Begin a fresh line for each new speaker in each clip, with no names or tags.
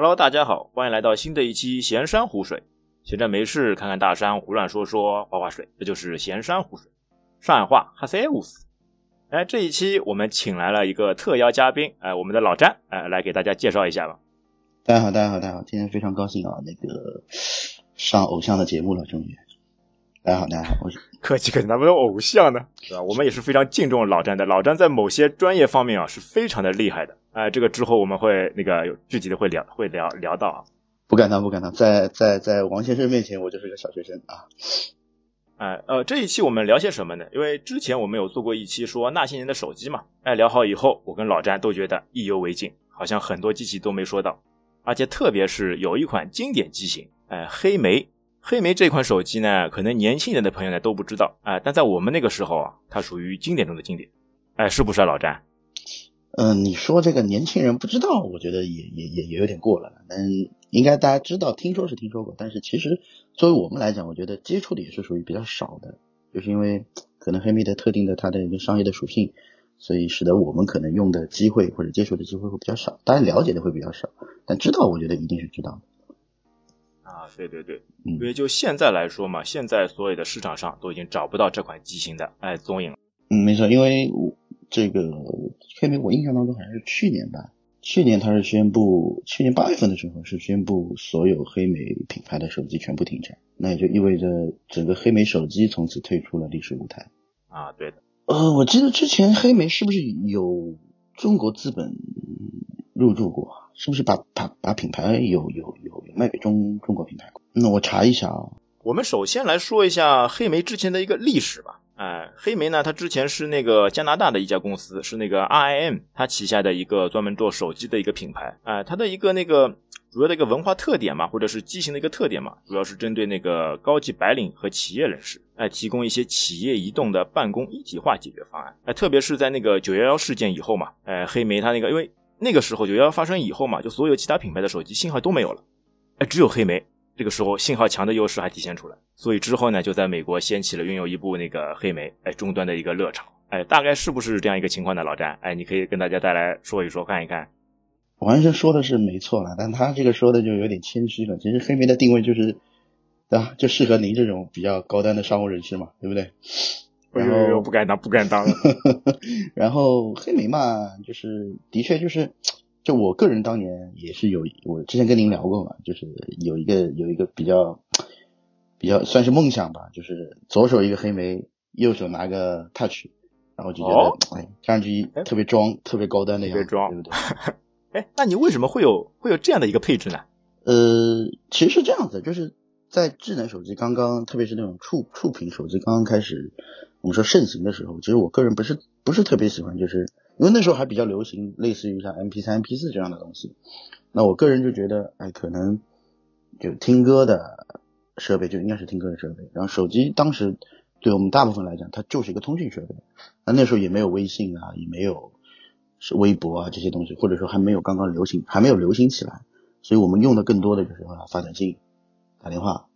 Hello，大家好，欢迎来到新的一期闲山湖水。闲着没事，看看大山，胡乱说说，画画水，这就是闲山湖水。上海话哈塞乌斯。哎，这一期我们请来了一个特邀嘉宾，哎，我们的老詹，哎，来给大家介绍一下吧。
大家好，大家好，大家好，今天非常高兴啊，那个上偶像的节目了，终于。大家好，大家好，我是
客 气客气，咱们有偶像呢？是吧？我们也是非常敬重老詹的，老詹在某些专业方面啊是非常的厉害的。哎，这个之后我们会那个有具体的会聊会聊聊到啊。
不敢当，不敢当，在在在王先生面前，我就是个小学生啊。
哎，呃，这一期我们聊些什么呢？因为之前我们有做过一期说那些年的手机嘛。哎，聊好以后，我跟老詹都觉得意犹未尽，好像很多机器都没说到，而且特别是有一款经典机型，哎，黑莓。黑莓这款手机呢，可能年轻人的朋友呢都不知道，哎，但在我们那个时候啊，它属于经典中的经典，哎，是不是啊，老詹？
嗯，你说这个年轻人不知道，我觉得也也也也有点过了。嗯，应该大家知道，听说是听说过，但是其实作为我们来讲，我觉得接触的也是属于比较少的，就是因为可能黑莓的特定的它的一个商业的属性，所以使得我们可能用的机会或者接触的机会会比较少，大家了解的会比较少，但知道我觉得一定是知道的。
啊，对对对，因为就现在来说嘛，现在所有的市场上都已经找不到这款机型的哎踪影了。
嗯，没错，因为我这个黑莓，我印象当中好像是去年吧，去年它是宣布，去年八月份的时候是宣布所有黑莓品牌的手机全部停产，那也就意味着整个黑莓手机从此退出了历史舞台。
啊，对的。
呃，我记得之前黑莓是不是有中国资本入驻过？是不是把把把品牌有有有有卖给中中国品牌？那我查一下啊。
我们首先来说一下黑莓之前的一个历史吧。哎，黑莓呢，它之前是那个加拿大的一家公司，是那个 RIM，它旗下的一个专门做手机的一个品牌。哎，它的一个那个主要的一个文化特点嘛，或者是机型的一个特点嘛，主要是针对那个高级白领和企业人士，哎，提供一些企业移动的办公一体化解决方案。哎，特别是在那个九幺幺事件以后嘛，哎，黑莓它那个因为。那个时候九幺幺发生以后嘛，就所有其他品牌的手机信号都没有了，哎，只有黑莓这个时候信号强的优势还体现出来，所以之后呢，就在美国掀起了拥有一部那个黑莓哎终端的一个热潮，哎，大概是不是这样一个情况呢？老詹，哎，你可以跟大家再来说一说，看一看。
王先生说的是没错了，但他这个说的就有点谦虚了。其实黑莓的定位就是，对吧？就适合您这种比较高端的商务人士嘛，对不对？
然后不敢当，不敢当。
然后黑莓嘛，就是的确就是，就我个人当年也是有，我之前跟您聊过嘛，就是有一个有一个比较比较算是梦想吧，就是左手一个黑莓，右手拿个 Touch，然后就觉得哎，看上去特别装，特别高端的样子，对不对？
哎，那你为什么会有会有这样的一个配置呢？
呃，其实是这样子，就是在智能手机刚刚，特别是那种触触屏手机刚刚开始。我们说盛行的时候，其实我个人不是不是特别喜欢，就是因为那时候还比较流行类似于像 M P 三、M P 四这样的东西。那我个人就觉得，哎，可能就听歌的设备就应该是听歌的设备。然后手机当时对我们大部分来讲，它就是一个通讯设备。那那时候也没有微信啊，也没有是微博啊这些东西，或者说还没有刚刚流行，还没有流行起来。所以我们用的更多的就是发短信、打电话。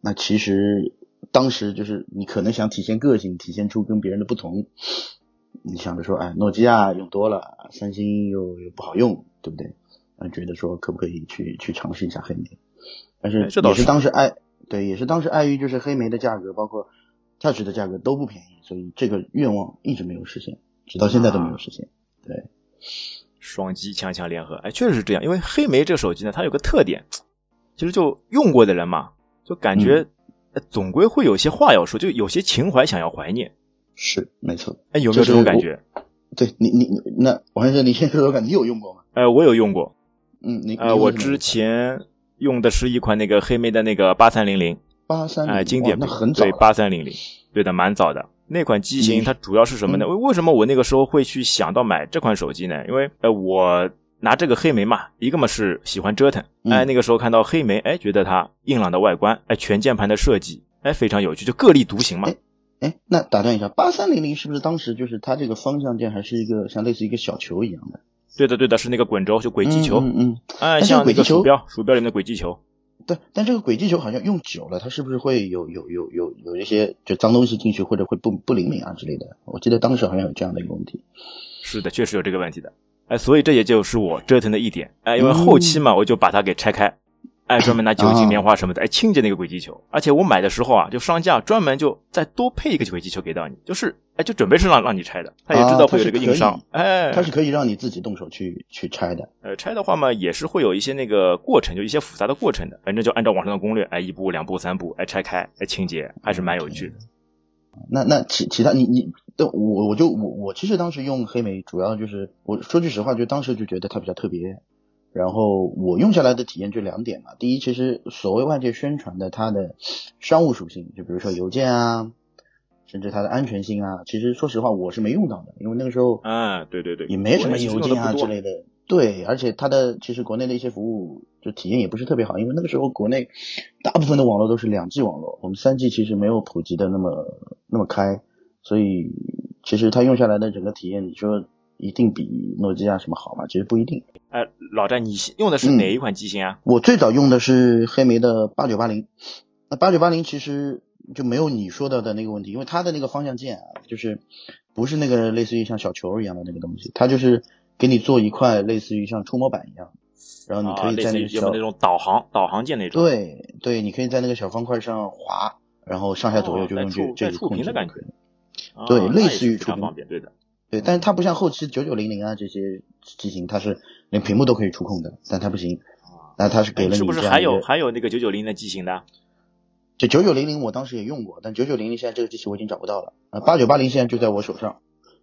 那其实。当时就是你可能想体现个性，体现出跟别人的不同，你想着说，哎，诺基亚用多了，三星又又不好用，对不对？啊，觉得说可不可以去去尝试一下黑莓？但是也是当时碍，对，也是当时碍于就是黑莓的价格，包括 Touch 的价格都不便宜，所以这个愿望一直没有实现，直到现在都没有实现。对，
双击强强联合，哎，确实是这样。因为黑莓这个手机呢，它有个特点，其实就用过的人嘛，就感觉。总归会有些话要说，就有些情怀想要怀念，
是没错。
哎，有没有这种感觉？
对你，你那王先生，你先说说看，你有用过吗？
哎，我有用过。
嗯，你
呃，我之前用的是一款那个黑莓的那个八三零零，
八三
哎，经典
那很早，
对，八三零零，对的，蛮早的。那款机型它主要是什么呢？为为什么我那个时候会去想到买这款手机呢？因为呃，我。拿这个黑莓嘛，一个嘛是喜欢折腾，哎，那个时候看到黑莓，哎，觉得它硬朗的外观，哎，全键盘的设计，哎，非常有趣，就各立独行嘛。
哎，那打断一下，八三零零是不是当时就是它这个方向键还是一个像类似一个小球一样的？
对的，对的，是那个滚轴，就轨迹球。
嗯嗯。
哎，像那个鼠标，鼠标里面的轨迹球。
对，但这个轨迹球好像用久了，它是不是会有有有有有一些就脏东西进去，或者会不不灵敏啊之类的？我记得当时好像有这样的一个问题。
是的，确实有这个问题的。哎，所以这也就是我折腾的一点，哎，因为后期嘛，我就把它给拆开。哎，专门拿酒精棉花什么的，哎，清洁那个轨迹球。而且我买的时候啊，就商家专门就再多配一个轨迹球给到你，就是哎，就准备是让让你拆的。他也知道会有这个硬伤，哎，
他是可以让你自己动手去去拆的。
呃，拆的话嘛，也是会有一些那个过程，就一些复杂的过程的。反正就按照网上的攻略，哎，一步、两步、三步，哎，拆开，哎，清洁，还是蛮有趣的。
那那其其他你你，我我就我我其实当时用黑莓，主要就是我说句实话，就当时就觉得它比较特别。然后我用下来的体验就两点嘛，第一，其实所谓外界宣传的它的商务属性，就比如说邮件啊，甚至它的安全性啊，其实说实话我是没用到的，因为那个时候
啊，对对对，
也没什么邮件啊之类的，对，而且它的其实国内的一些服务就体验也不是特别好，因为那个时候国内大部分的网络都是两 G 网络，我们三 G 其实没有普及的那么那么开，所以其实它用下来的整个体验，你说。一定比诺基亚什么好吗？其实不一定。
哎，老詹，你用的是哪一款机型啊？
我最早用的是黑莓的八九八零。那八九八零其实就没有你说到的那个问题，因为它的那个方向键啊，就是不是那个类似于像小球一样的那个东西，它就是给你做一块类似于像触摸板一样，然后你可以在那个小
那种导航导航键那种。
对对，你可以在那个小方块上滑，然后上下左右就用这这个控制
的感觉。
对，类似于触
方便，对的。
对，但是它不像后期九九零零啊这些机型，它是连屏幕都可以触控的，但它不行。那它是给了你
是不是还有还有那个九九零的机型的？
这九九零零我当时也用过，但九九零零现在这个机器我已经找不到了。啊，八九八零现在就在我手上，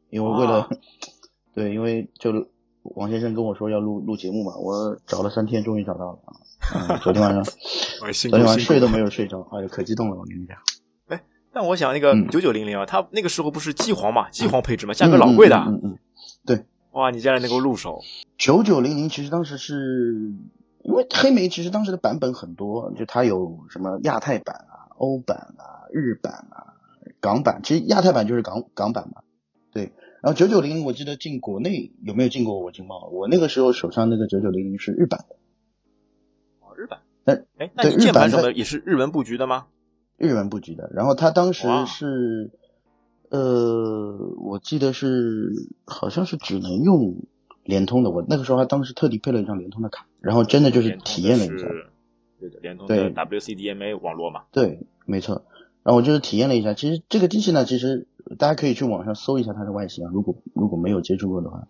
因为为了 对，因为就王先生跟我说要录录节目嘛，我找了三天，终于找到了啊。昨天晚上，昨天晚上 睡都没有睡着，哎呦，可激动了，我跟你讲。
但我想那个九九零零啊，它那个时候不是机皇嘛，机皇配置嘛，价格老贵的。
嗯嗯。对。
哇，你竟然能够入手。
九九零零其实当时是因为黑莓，其实当时的版本很多，就它有什么亚太版啊、欧版啊、日版啊、港版。其实亚太版就是港港版嘛。对。然后九九零零我记得进国内有没有进过我经贸？我那个时候手上那个九九零零是日版的。
哦，日版。
那
哎，那你键盘什么也是日文布局的吗？
日文布局的，然后他当时是，呃，我记得是好像是只能用联通的，我那个时候还当时特地配了一张联通的卡，然后真的就是体验了一下，
对的，联通的 WCDMA 网络嘛，
对，没错，然后我就是体验了一下，其实这个机器呢，其实大家可以去网上搜一下它的外形啊，如果如果没有接触过的话，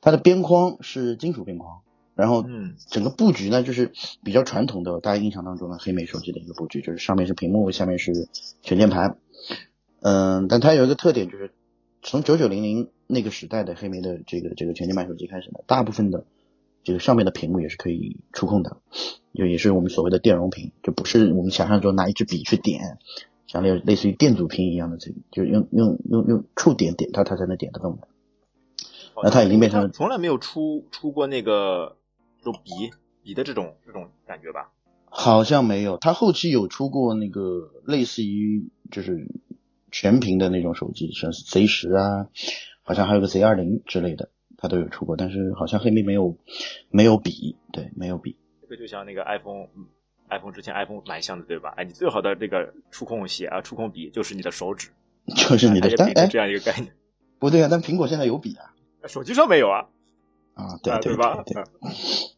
它的边框是金属边框。然后，嗯，整个布局呢，就是比较传统的，大家印象当中的黑莓手机的一个布局，就是上面是屏幕，下面是全键盘。嗯，但它有一个特点，就是从九九零零那个时代的黑莓的这个这个全键盘手机开始呢，大部分的这个上面的屏幕也是可以触控的，就也是我们所谓的电容屏，就不是我们想象中拿一支笔去点，像类类似于电阻屏一样的，这就用用用用触点点它，它才能点得动的。那它已经变成
从来没有出出过那个。就笔笔的这种这种感觉吧，
好像没有。他后期有出过那个类似于就是全屏的那种手机，像是 Z 十啊，好像还有个 Z 二零之类的，他都有出过。但是好像黑莓没有没有笔，对，没有笔。
这个就像那个 iPhone，iPhone 之前 iPhone 蛮像的，对吧？哎，你最好的这个触控写啊，触控笔就是你的手指，
就是你的。
哎，这样一个概念。
不对啊，但苹果现在有笔啊，
手机上没有啊。
啊，对
对吧？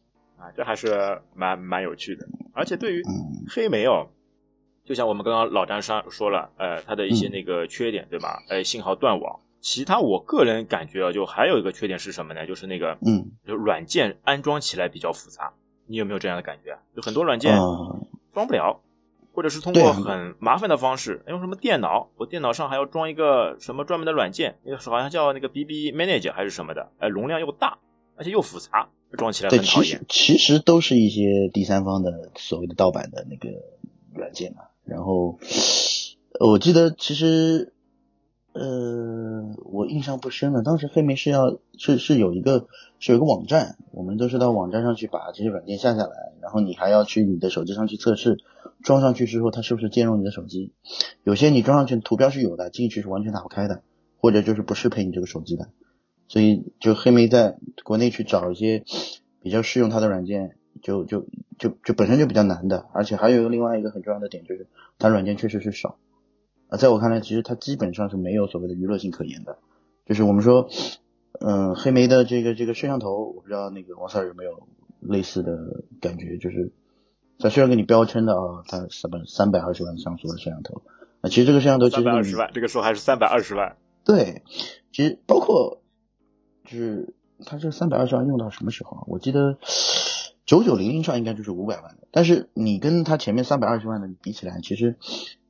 啊，这还是蛮蛮有趣的。而且对于黑莓哦，就像我们刚刚老张上说了，呃，它的一些那个缺点，对吧？呃，信号断网。其他我个人感觉啊，就还有一个缺点是什么呢？就是那个，
嗯，
就软件安装起来比较复杂。你有没有这样的感觉？就很多软件装不了，或者是通过很麻烦的方式，用什么电脑？我电脑上还要装一个什么专门的软件，那个好像叫那个 BB Manager 还是什么的？哎，容量又大。而且又复杂，装起来很讨
厌。其实其实都是一些第三方的所谓的盗版的那个软件嘛。然后我记得其实呃我印象不深了，当时黑莓是要是是有一个是有一个网站，我们都是到网站上去把这些软件下下来，然后你还要去你的手机上去测试，装上去之后它是不是兼容你的手机。有些你装上去图标是有的，进去是完全打不开的，或者就是不适配你这个手机的。所以，就黑莓在国内去找一些比较适用它的软件，就就就就本身就比较难的，而且还有另外一个很重要的点，就是它软件确实是少啊。在我看来，其实它基本上是没有所谓的娱乐性可言的。就是我们说，嗯，黑莓的这个这个摄像头，我不知道那个王 Sir 有没有类似的感觉，就是它虽然给你标称的啊，它三百三百二十万像素的摄像头，啊其实这个摄像头其实
三百二十万，这个时候还是三百二十万。
对，其实包括就是它这三百二十万用到什么时候啊？我记得九九零零上应该就是五百万的，但是你跟它前面三百二十万的比起来，其实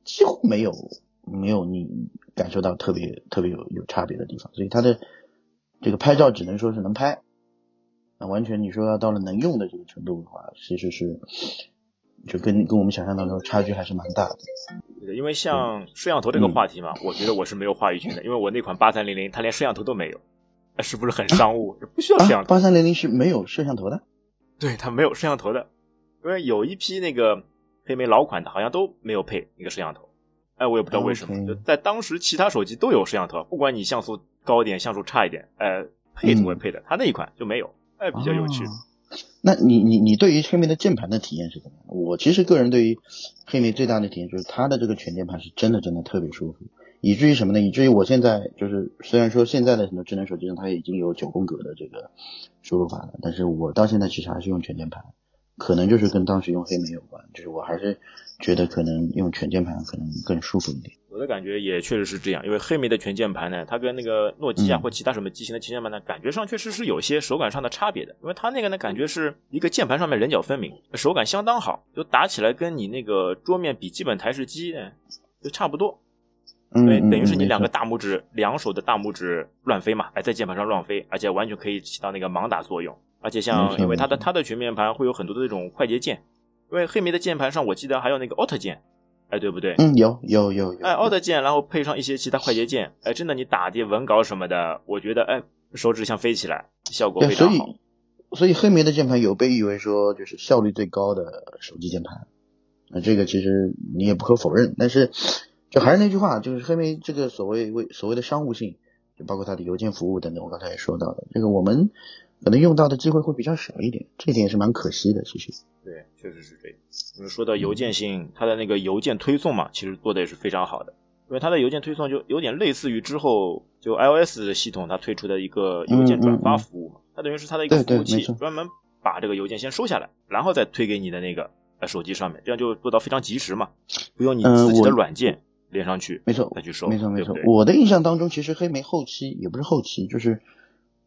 几乎没有没有你感受到特别特别有有差别的地方，所以它的这个拍照只能说是能拍，那完全你说要到了能用的这个程度的话，其实是就跟跟我们想象当中差距还是蛮大的。
对，因为像摄像头这个话题嘛，我觉得我是没有话语权的，因为我那款八三零零它连摄像头都没有，那是不是很商务？不需要摄像头。
八三零零是没有摄像头的，
对，它没有摄像头的，因为有一批那个黑莓老款的，好像都没有配一个摄像头。哎，我也不知道为什么，就在当时其他手机都有摄像头，不管你像素高一点，像素差一点，哎，配图会配的，它那一款就没有，哎，比较有趣。
那你你你对于黑莓的键盘的体验是怎么样？我其实个人对于黑莓最大的体验就是它的这个全键盘是真的真的特别舒服，以至于什么呢？以至于我现在就是虽然说现在的很多智能手机上它已经有九宫格的这个输入法了，但是我到现在其实还是用全键盘，可能就是跟当时用黑莓有关，就是我还是觉得可能用全键盘可能更舒服一点。
我的感觉也确实是这样，因为黑莓的全键盘呢，它跟那个诺基亚或其他什么机型的全键盘呢，感觉上确实是有些手感上的差别的。因为它那个呢，感觉是一个键盘上面棱角分明，手感相当好，就打起来跟你那个桌面笔记本台式机呢就差不多。
嗯，
等于是你两个大拇指，两手的大拇指乱飞嘛，哎，在键盘上乱飞，而且完全可以起到那个盲打作用。而且像，因为它的它的全面盘会有很多的这种快捷键，因为黑莓的键盘上我记得还有那个 Alt 键。哎，对不对？
嗯，有有有有。
哎，Alt 键，然后配上一些其他快捷键，哎，真的，你打的文稿什么的，我觉得，哎，手指像飞起来，效果非常
好。所以，所以黑莓的键盘有被誉为说就是效率最高的手机键盘。那这个其实你也不可否认，但是就还是那句话，就是黑莓这个所谓为所谓的商务性，就包括它的邮件服务等等，我刚才也说到的，这个我们可能用到的机会会比较少一点，这一点也是蛮可惜的，其实。
对，确实是这样。就是说到邮件性，它的那个邮件推送嘛，其实做的也是非常好的。因为它的邮件推送就有点类似于之后就 iOS 系统它推出的一个邮件转发服务嘛，它等于是它的一个服务器，专门把这个邮件先收下来，然后再推给你的那个呃手机上面，这样就做到非常及时嘛，不用你自己的软件连上去，
没错，
再去收，
没错没错。我的印象当中，其实黑莓后期也不是后期，就是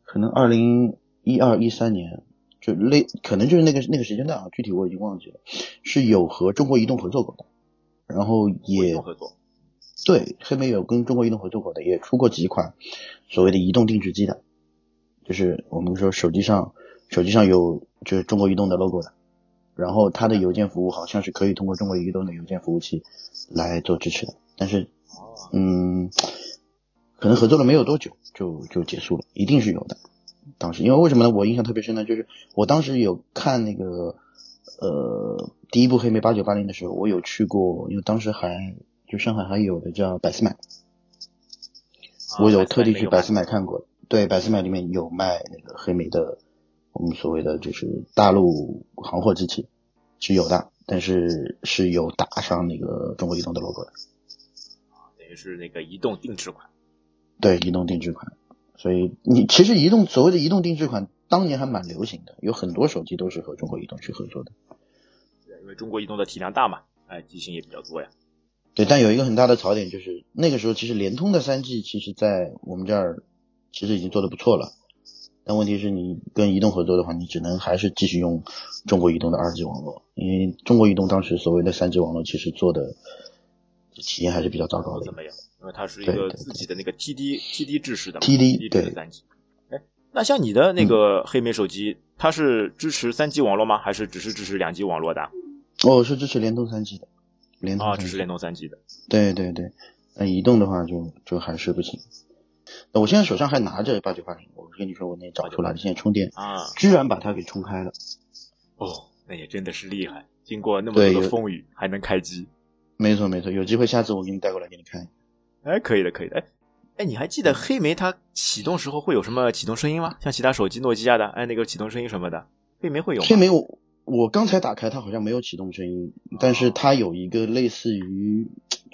可能二零一二一三年。就类可能就是那个那个时间段啊，具体我已经忘记了，是有和中国移动合作过的，然后也
合作，
对，黑莓有跟中国移动合作过的，也出过几款所谓的移动定制机的，就是我们说手机上手机上有就是中国移动的 logo 的，然后它的邮件服务好像是可以通过中国移动的邮件服务器来做支持的，但是嗯，可能合作了没有多久就就结束了，一定是有的。当时，因为为什么呢？我印象特别深呢，就是我当时有看那个呃第一部黑莓八九八零的时候，我有去过，因为当时还就上海还有的叫百思买，我有特地去百思买看过。对，百思买里面有卖那个黑莓的，我们所谓的就是大陆行货机器是有的，但是是有打上那个中国移动的 logo 的。
等于是那个移动定制款。
对，移动定制款。所以你其实移动所谓的移动定制款，当年还蛮流行的，有很多手机都是和中国移动去合作的。
对，因为中国移动的体量大嘛，哎，机型也比较多呀。
对，但有一个很大的槽点就是，那个时候其实联通的三 G 其实在我们这儿其实已经做的不错了，但问题是你跟移动合作的话，你只能还是继续用中国移动的二 G 网络，因为中国移动当时所谓的三 G 网络其实做的体验还是比较糟糕的。
怎么样？因为它是一个自己的那个 TD TD 制式的
TD
对三 G，哎，那像你的那个黑莓手机，它是支持三 G 网络吗？还是只是支持两 G 网络的？
哦，是支持联通三 G 的，联通
啊，支持联通三 G 的。
对对对，那移动的话就就还是不行。那我现在手上还拿着八九八零，我跟你说，我那找出来的，现在充电
啊，
居然把它给充开了。
哦，那也真的是厉害，经过那么多的风雨还能开机。
没错没错，有机会下次我给你带过来给你看。
哎，可以的，可以的。哎，哎，你还记得黑莓它启动时候会有什么启动声音吗？像其他手机诺基亚的，哎，那个启动声音什么的，黑莓会有吗？
黑莓我我刚才打开它好像没有启动声音，但是它有一个类似于，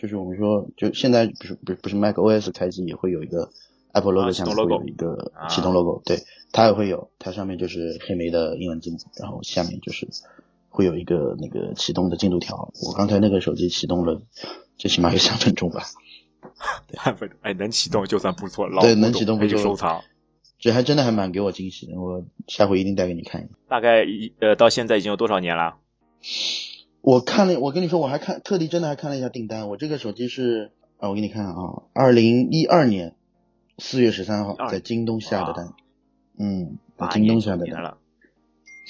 就是我们说，就现在不是不是不是 Mac OS 开机也会有一个 Apple logo
啊
下面会有一个
啊
启动 logo，、对，它也会有，它上面就是黑莓的英文字母，然后下面就是会有一个那个启动的进度条。我刚才那个手机启动了，最起码有三分钟吧，
三分钟，哎，能启动就算不错，了
对能启动不错
收藏。
这还真的还蛮给我惊喜的，我下回一定带给你看一下。
大概一呃，到现在已经有多少年了？
我看了，我跟你说，我还看特地真的还看了一下订单，我这个手机是啊，我给你看啊，二零一二年四月十三号在京东下的单，嗯，在
八
京东
年
下的单，
了。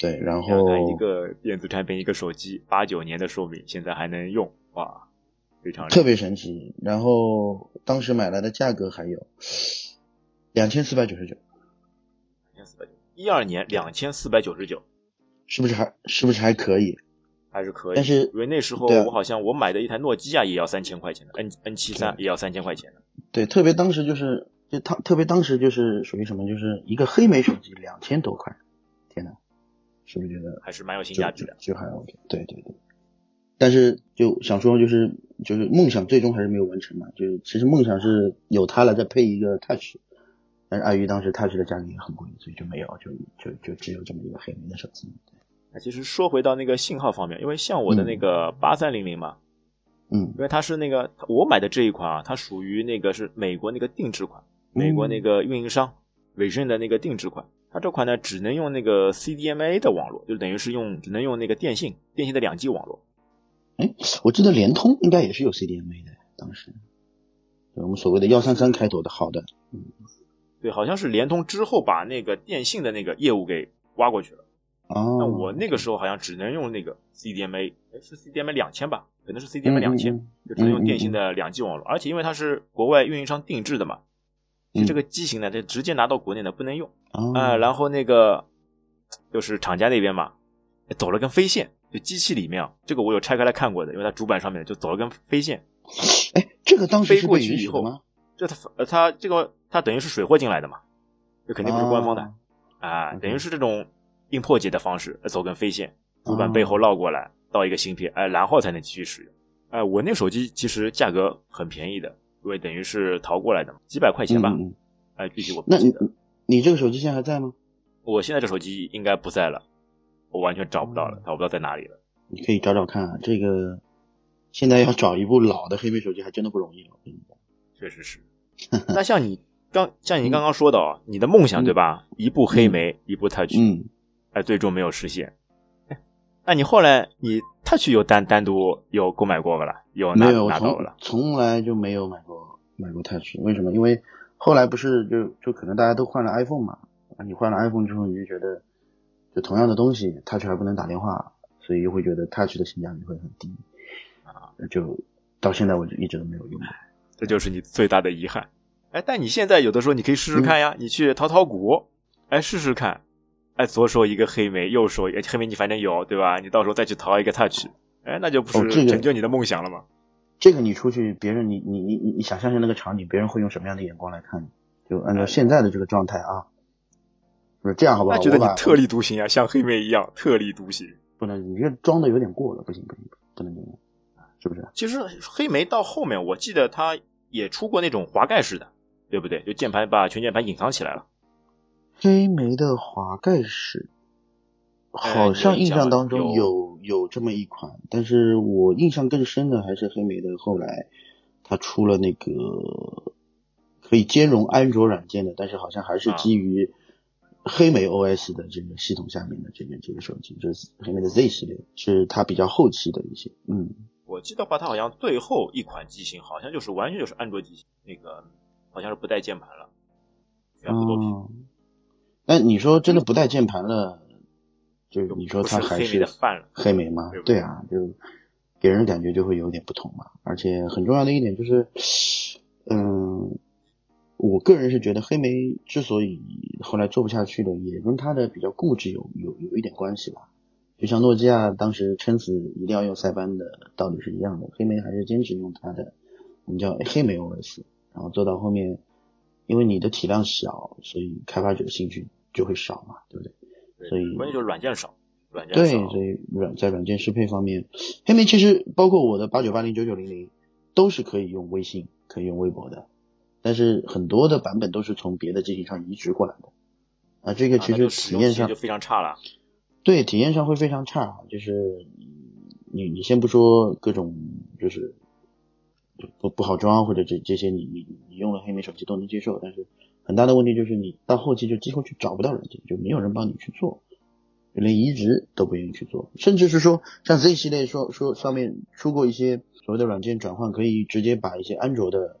对，然后
一个电子产品，一个手机，八九年的寿命，现在还能用，哇，非常
特别神奇，然后当时买来的价格还有两千四百九十九，
两千四百九，一二年两千四百九十九，
是不是还是不是还可以？
还是可以。
但是
因为那时候我好像我买的一台诺基亚也要三千块钱的，N N 七三也要三千块钱的。
对，特别当时就是就他特别当时就是属于什么，就是一个黑莓手机两千多块，天呐，是不是觉得
还是蛮有性价比的。
就就还 OK，对对对。但是就想说，就是就是梦想最终还是没有完成嘛。就是其实梦想是有它了，再配一个 Touch，但是碍于当时 Touch 的价格也很贵，所以就没有，就就就只有这么一个黑莓的手机。
那其实说回到那个信号方面，因为像我的那个八三零零嘛，
嗯
因为它是那个我买的这一款啊，它属于那个是美国那个定制款，美国那个运营商伟盛的那个定制款。它这款呢只能用那个 CDMA 的网络，就等于是用只能用那个电信电信的两 G 网络。
哎我记得联通应该也是有 CDMA 的，当时我们所谓的幺三三开头的好的，嗯
对，好像是联通之后把那个电信的那个业务给挖过去了。
哦，
那我那个时候好像只能用那个 CDMA，哎，是 CDMA 两千吧？可能是 CDMA 两千、
嗯
就只能用电信的两 G 网络，而且因为它是国外运营商定制的嘛，
嗯
就这个机型呢，就直接拿到国内的不能用
哦。
啊、然后那个就是厂家那边嘛，走了根飞线，就机器里面啊，这个我有拆开来看过的，因为它主板上面就走了根飞线，
哎，这个当时
飞过去以后？这它呃它这个它等于是水货进来的嘛，这肯定不是官方的
哦。
啊等于是这种硬破解的方式，呃走根飞线，主板
哦
背后绕过来到一个芯片，哎，然后才能继续使用。哎，我那手机其实价格很便宜的，因为等于是淘过来的嘛，几百块钱吧，
嗯
哎，具体我不
那你
记得。
你这个手机现在还在吗？
我现在这手机应该不在了，我完全找不
哦
到了，找不到在哪里了。
你可以找找看啊，这个现在要找一部老的黑莓手机还真的不容易了。我跟你讲
确实是。那像你刚像你刚刚说的哦，你的梦想
嗯
对吧？一部黑莓，一部 Touch，
嗯，
哎，最终没有实现。哎那你后来你 Touch 有单单独有购买过不啦？有拿
没有，
了。
从来就没有买过买过 Touch，为什么？因为后来不是就就可能大家都换了 iPhone 嘛，啊，你换了 iPhone 之后，你就觉得就同样的东西，Touch 还不能打电话，所以又会觉得 Touch 的性价比会很低啊，就到现在我就一直都没有用过。
这就是你最大的遗憾。哎，但你现在有的时候你可以试试看
嗯
呀，你去淘淘股，哎，试试看。哎，左手一个黑莓，右手哎黑莓你反正有对吧？你到时候再去淘一个 Touch，哎，那就不是成就你的梦想了吗？
这个你出去，别人你你你你你想象一下那个场景，别人会用什么样的眼光来看你？就按照现在的这个状态啊，不是这样好不好？
那觉得你特立独行啊，像黑莓一样特立独行。
不能，你这装的有点过了，不行不行，不能这样，是不是？
其实黑莓到后面，我记得它也出过那种滑盖式的，对不对？就键盘把全键盘隐藏起来了。
黑莓的滑盖式，好像印象当中
有
有有这么一款，但是我印象更深的还是黑莓的后来它出了那个可以兼容安卓软件的，但是好像还是基于黑莓 OS 的这个系统下面的这个这个手机，就是黑莓的 Z 系列，是它比较后期的一些，嗯。
我记得话，它好像最后一款机型好像就是完全就是安卓机型，那个好像是不带键盘了，全部都屏。
哦，那你说真的不带键盘了，就是你说
不是黑莓
它还是黑莓吗
对？
啊，就给人感觉就会有点不同嘛。而且很重要的一点就是，嗯，我个人是觉得黑莓之所以后来做不下去了，也跟它的比较固执有有有一点关系吧。就像诺基亚当时撑死一定要用塞班的道理是一样的，黑莓还是坚持用它的我们叫黑莓 OS，然后做到后面，因为你的体量小，所以开发者兴趣就会少嘛，对不对？
对
所以
关键就是软件少，软件
对，所以软在软件适配方面，黑莓其实包括我的八九八零九九零零都是可以用微信、可以用微博的，但是很多的版本都是从别的机型上移植过来的，啊，这个其实体验上
就非常差了。
对，体验上会非常差，就是你你先不说各种就是不不好装或者这这些你你你用了黑莓手机都能接受，但是很大的问题就是你到后期就几乎去找不到软件，就没有人帮你去做，就连移植都不愿意去做，甚至是说像 Z 系列说说上面出过一些所谓的软件转换，可以直接把一些安卓的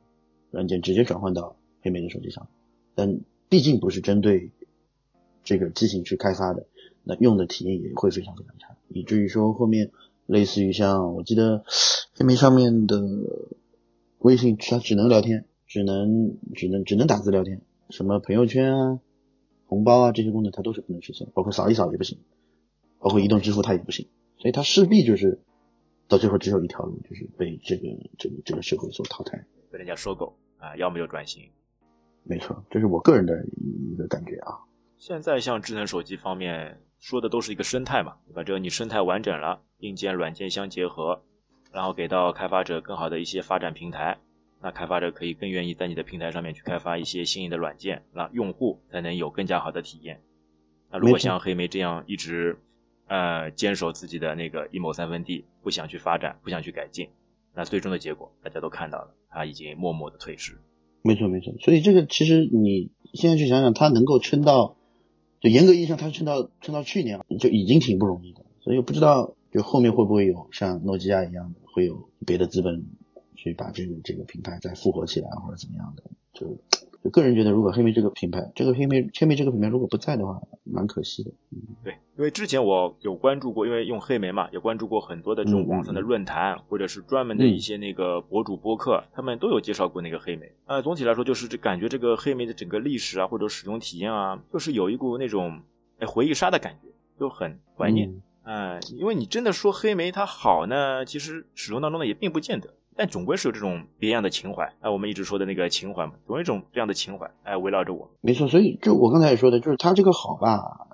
软件直接转换到黑莓的手机上，但毕竟不是针对这个机型去开发的，那用的体验也会非常非常差，以至于说后面类似于像我记得黑莓上面的。微信它只能聊天，只能只能只能打字聊天，什么朋友圈啊、红包啊这些功能它都是不能实现，包括扫一扫也不行，包括移动支付它也不行，所以它势必就是到最后只有一条路，就是被这个这个这个社会所淘汰，
被人家收购啊，要么就转型。
没错，这是我个人的一个感觉啊。
现在像智能手机方面说的都是一个生态嘛，对吧？只要你生态完整了，硬件软件相结合。然后给到开发者更好的一些发展平台，那开发者可以更愿意在你的平台上面去开发一些新颖的软件，那用户才能有更加好的体验。那如果像黑莓这样一直呃坚守自己的那个一亩三分地，不想去发展，不想去改进，那最终的结果大家都看到了，它已经默默的退市。
没错没错，所以这个其实你现在去想想，它能够撑到，就严格意义上它撑到撑到去年就已经挺不容易的，所以不知道就后面会不会有像诺基亚一样的。会有别的资本去把这个这个品牌再复活起来，或者怎么样的？就就个人觉得，如果黑莓这个品牌，这个黑莓黑莓这个品牌如果不在的话，蛮可惜的。
嗯，对，因为之前我有关注过，因为用黑莓嘛，也关注过很多的这种网上的论坛，或者是专门的一些那个博主播客，他们都有介绍过那个黑莓。呃，总体来说，就是这感觉这个黑莓的整个历史啊，或者使用体验啊，就是有一股那种哎回忆杀的感觉，就很怀念。哎，因为你真的说黑莓它好呢，其实使用当中呢也并不见得，但总归是有这种别样的情怀。哎，我们一直说的那个情怀嘛，总有一种这样的情怀，哎，围绕着我。
没错，所以就我刚才也说的，就是它这个好吧，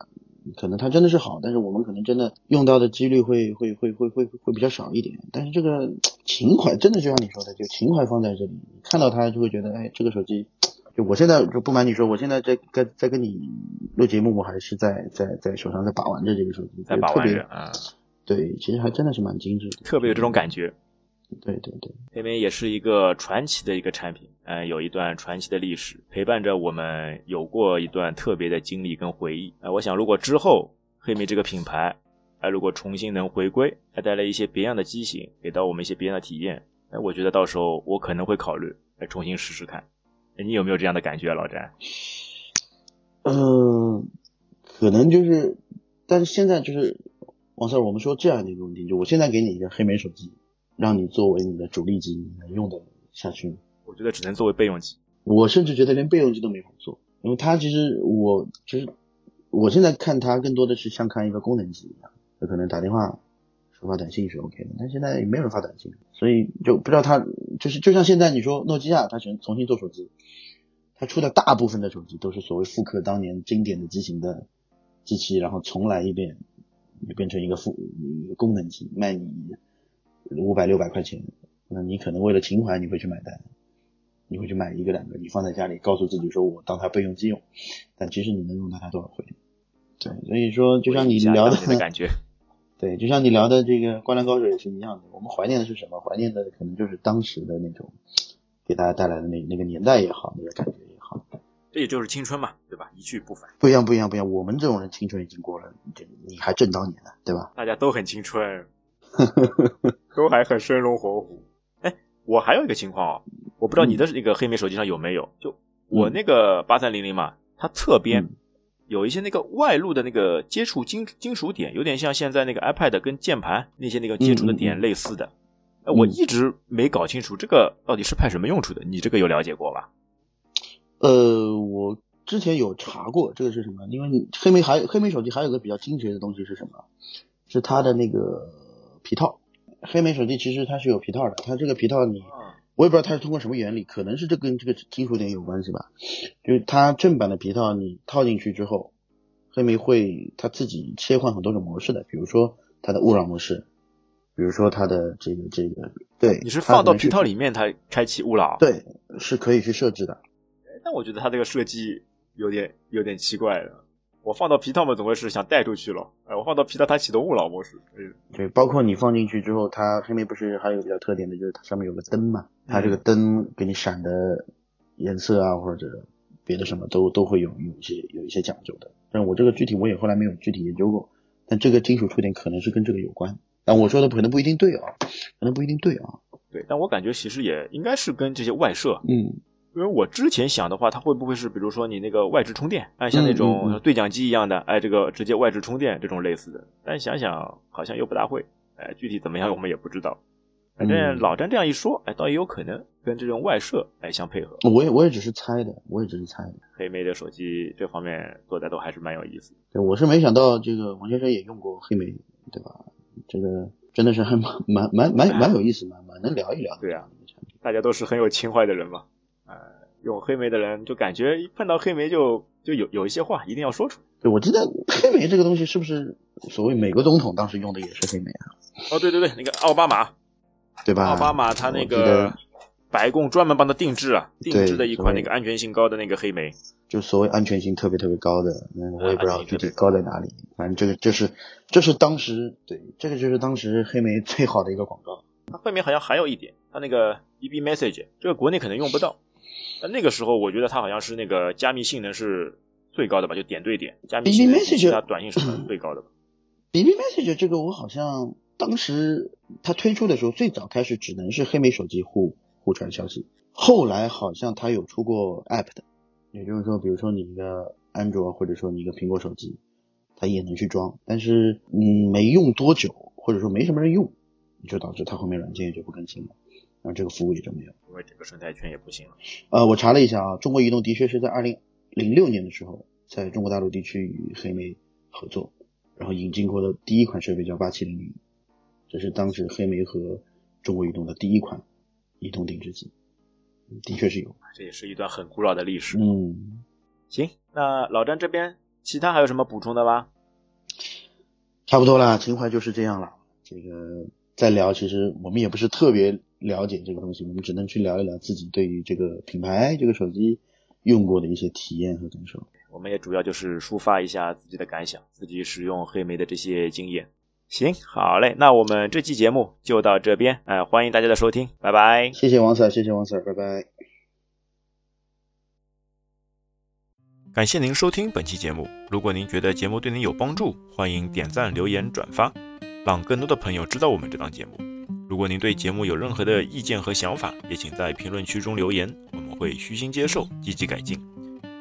可能它真的是好，但是我们可能真的用到的几率会会会会会会比较少一点。但是这个情怀真的就像你说的，就情怀放在这里，看到它就会觉得，哎，这个手机。就我现在就不瞒你说，我现在在跟在跟你录节目，我还是在在在手上在把玩着这个手机，
在把玩着啊。
对，其实还真的是蛮精致的，
特别有这种感觉。
对对对，
黑莓也是一个传奇的一个产品，嗯，有一段传奇的历史陪伴着我们，有过一段特别的经历跟回忆。哎，我想如果之后黑莓这个品牌，哎，如果重新能回归，还带来一些别样的机型，给到我们一些别样的体验，哎，我觉得到时候我可能会考虑来重新试试看。你有没有这样的感觉，老詹？
嗯，可能就是，但是现在就是王 Sir，我们说这样的一个问题，就我现在给你一个黑莓手机，让你作为你的主力机，你能用得下去吗？
我觉得只能作为备用机。
我甚至觉得连备用机都没法做，因为它其实我其实我现在看它更多的是像看一个功能机一样，有可能打电话。发短信是 OK 的，但现在也没有人发短信，所以就不知道他就是就像现在你说诺基亚，他想重新做手机，他出的大部分的手机都是所谓复刻当年经典的机型的机器，然后重来一遍，就变成一个复功能机，卖你五百六百块钱，那你可能为了情怀你会去买单，你会去买一个两个，你放在家里告诉自己说我当它备用机用，但其实你能用到它多少回？对，所以说就像你聊
的感觉。
对，就像你聊的这个《灌篮高手》也是一样的。我们怀念的是什么？怀念的可能就是当时的那种，给大家带来的那那个年代也好，那个感觉也好。
这也就是青春嘛，对吧？一去不返。
不一样，不一样，不一样。我们这种人青春已经过了，你还正当年呢，对吧？
大家都很青春，都还很生龙活虎。哎，我还有一个情况啊，我不知道你的那个黑莓手机上有没有？就我那个八三零零嘛，它侧边。有一些那个外露的那个接触金金属点，有点像现在那个 iPad 跟键盘那些那个接触的点类似的。我一直没搞清楚这个到底是派什么用处的，你这个有了解过吧？
呃，我之前有查过这个是什么，因为黑莓还黑莓手机还有个比较精髓的东西是什么？是它的那个皮套。黑莓手机其实它是有皮套的，它这个皮套你。我也不知道它是通过什么原理，可能是这跟这个金属点有关系吧。就是它正版的皮套，你套进去之后，黑莓会它自己切换很多种模式的，比如说它的勿扰模式，比比如说它的这个这个，对，
你是放到皮套
里，
里面它开启勿扰？
对，是可以去设置的。
但我觉得它这个设计有点有点奇怪了。我放到皮套嘛，总归是想带出去了。哎，我放到皮套，它启动勿扰模式。嗯，
对，包括你放进去之后，它黑莓不是还有比较特点的，就是它上面有个灯嘛，它这个灯给你闪的颜色啊，或者别的什么都都会有有一些有一些讲究的。但我这个具体我也后来没有具体研究过，但这个金属触点可能是跟这个有关。但我说的可能不一定对啊，可能不一定对啊。
对，但我感觉其实也应该是跟这些外设，
嗯，
因为我之前想的话，它会不会是比如说你那个外置充电，哎，像那种
嗯
对讲机一样的，哎，这个直接外置充电这种类似的。但想想好像又不大会，哎，具体怎么样我们也不知道。反正
嗯
老詹这样一说，哎，倒也有可能跟这种外设哎相配合。
我也我也只是猜的，我也只是猜的。
黑莓的手机这方面做的都还是蛮有意思。
对，我是没想到这个王先生也用过黑莓，对吧？这个真的是还蛮蛮蛮蛮蛮有意思，蛮蛮能聊一聊的。
对啊大家都是很有情怀的人嘛，呃，用黑莓的人就感觉一碰到黑莓就就有有一些话一定要说出来。
对，我记得黑莓这个东西是不是所谓美国总统当时用的也是黑莓啊？
哦，对对对，那个奥巴马，
对吧？
奥巴马他那个白宫专门帮他定制啊，定制的一款那个安全性高的那个黑莓。
就所谓安全性特别特别高的，嗯我也不知道具体高在哪里。反正这个就是这是当时对这个就是当时黑莓最好的一个广告。
它后面好像还有一点，它那个 EB Message 这个国内可能用不到，但那个时候我觉得它好像是那个加密性能是最高的吧，就点对点加密性能他短信什么最高的吧。
BB Message 这个我好像当时它推出的时候，最早开始只能是黑莓手机互互传消息，后来好像它有出过 App 的，也就是说，比如说你一个安卓或者说你一个苹果手机，它也能去装，但是嗯没用多久，或者说没什么人用，就导致它后面软件也就不更新了，然后这个服务也就没有。
因为整个生态圈也不行了。
呃，我查了一下啊，中国移动的确是在二零零六年的时候，在中国大陆地区与黑莓合作，然后引进过的第一款设备叫八七零零，这是当时黑莓和中国移动的第一款移动定制机，嗯的确是有。
这也是一段很古老的历史。
嗯，
行，那老詹这边其他还有什么补充的吗？
差不多啦，情怀就是这样了。这个再聊，其实我们也不是特别了解这个东西，我们只能去聊一聊自己对于这个品牌、这个手机用过的一些体验和感受。
我们也主要就是抒发一下自己的感想，自己使用黑莓的这些经验。行，好嘞，那我们这期节目就到这边，哎、欢迎大家的收听，拜拜。
谢谢王 Sir，谢谢王 Sir，拜拜。
感谢您收听本期节目。如果您觉得节目对您有帮助，欢迎点赞、留言、转发，让更多的朋友知道我们这档节目。如果您对节目有任何的意见和想法，也请在评论区中留言，我们会虚心接受，积极改进。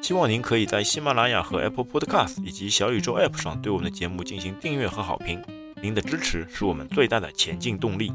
希望您可以在喜马拉雅和 Apple Podcast 以及小宇宙 App 上对我们的节目进行订阅和好评。您的支持是我们最大的前进动力。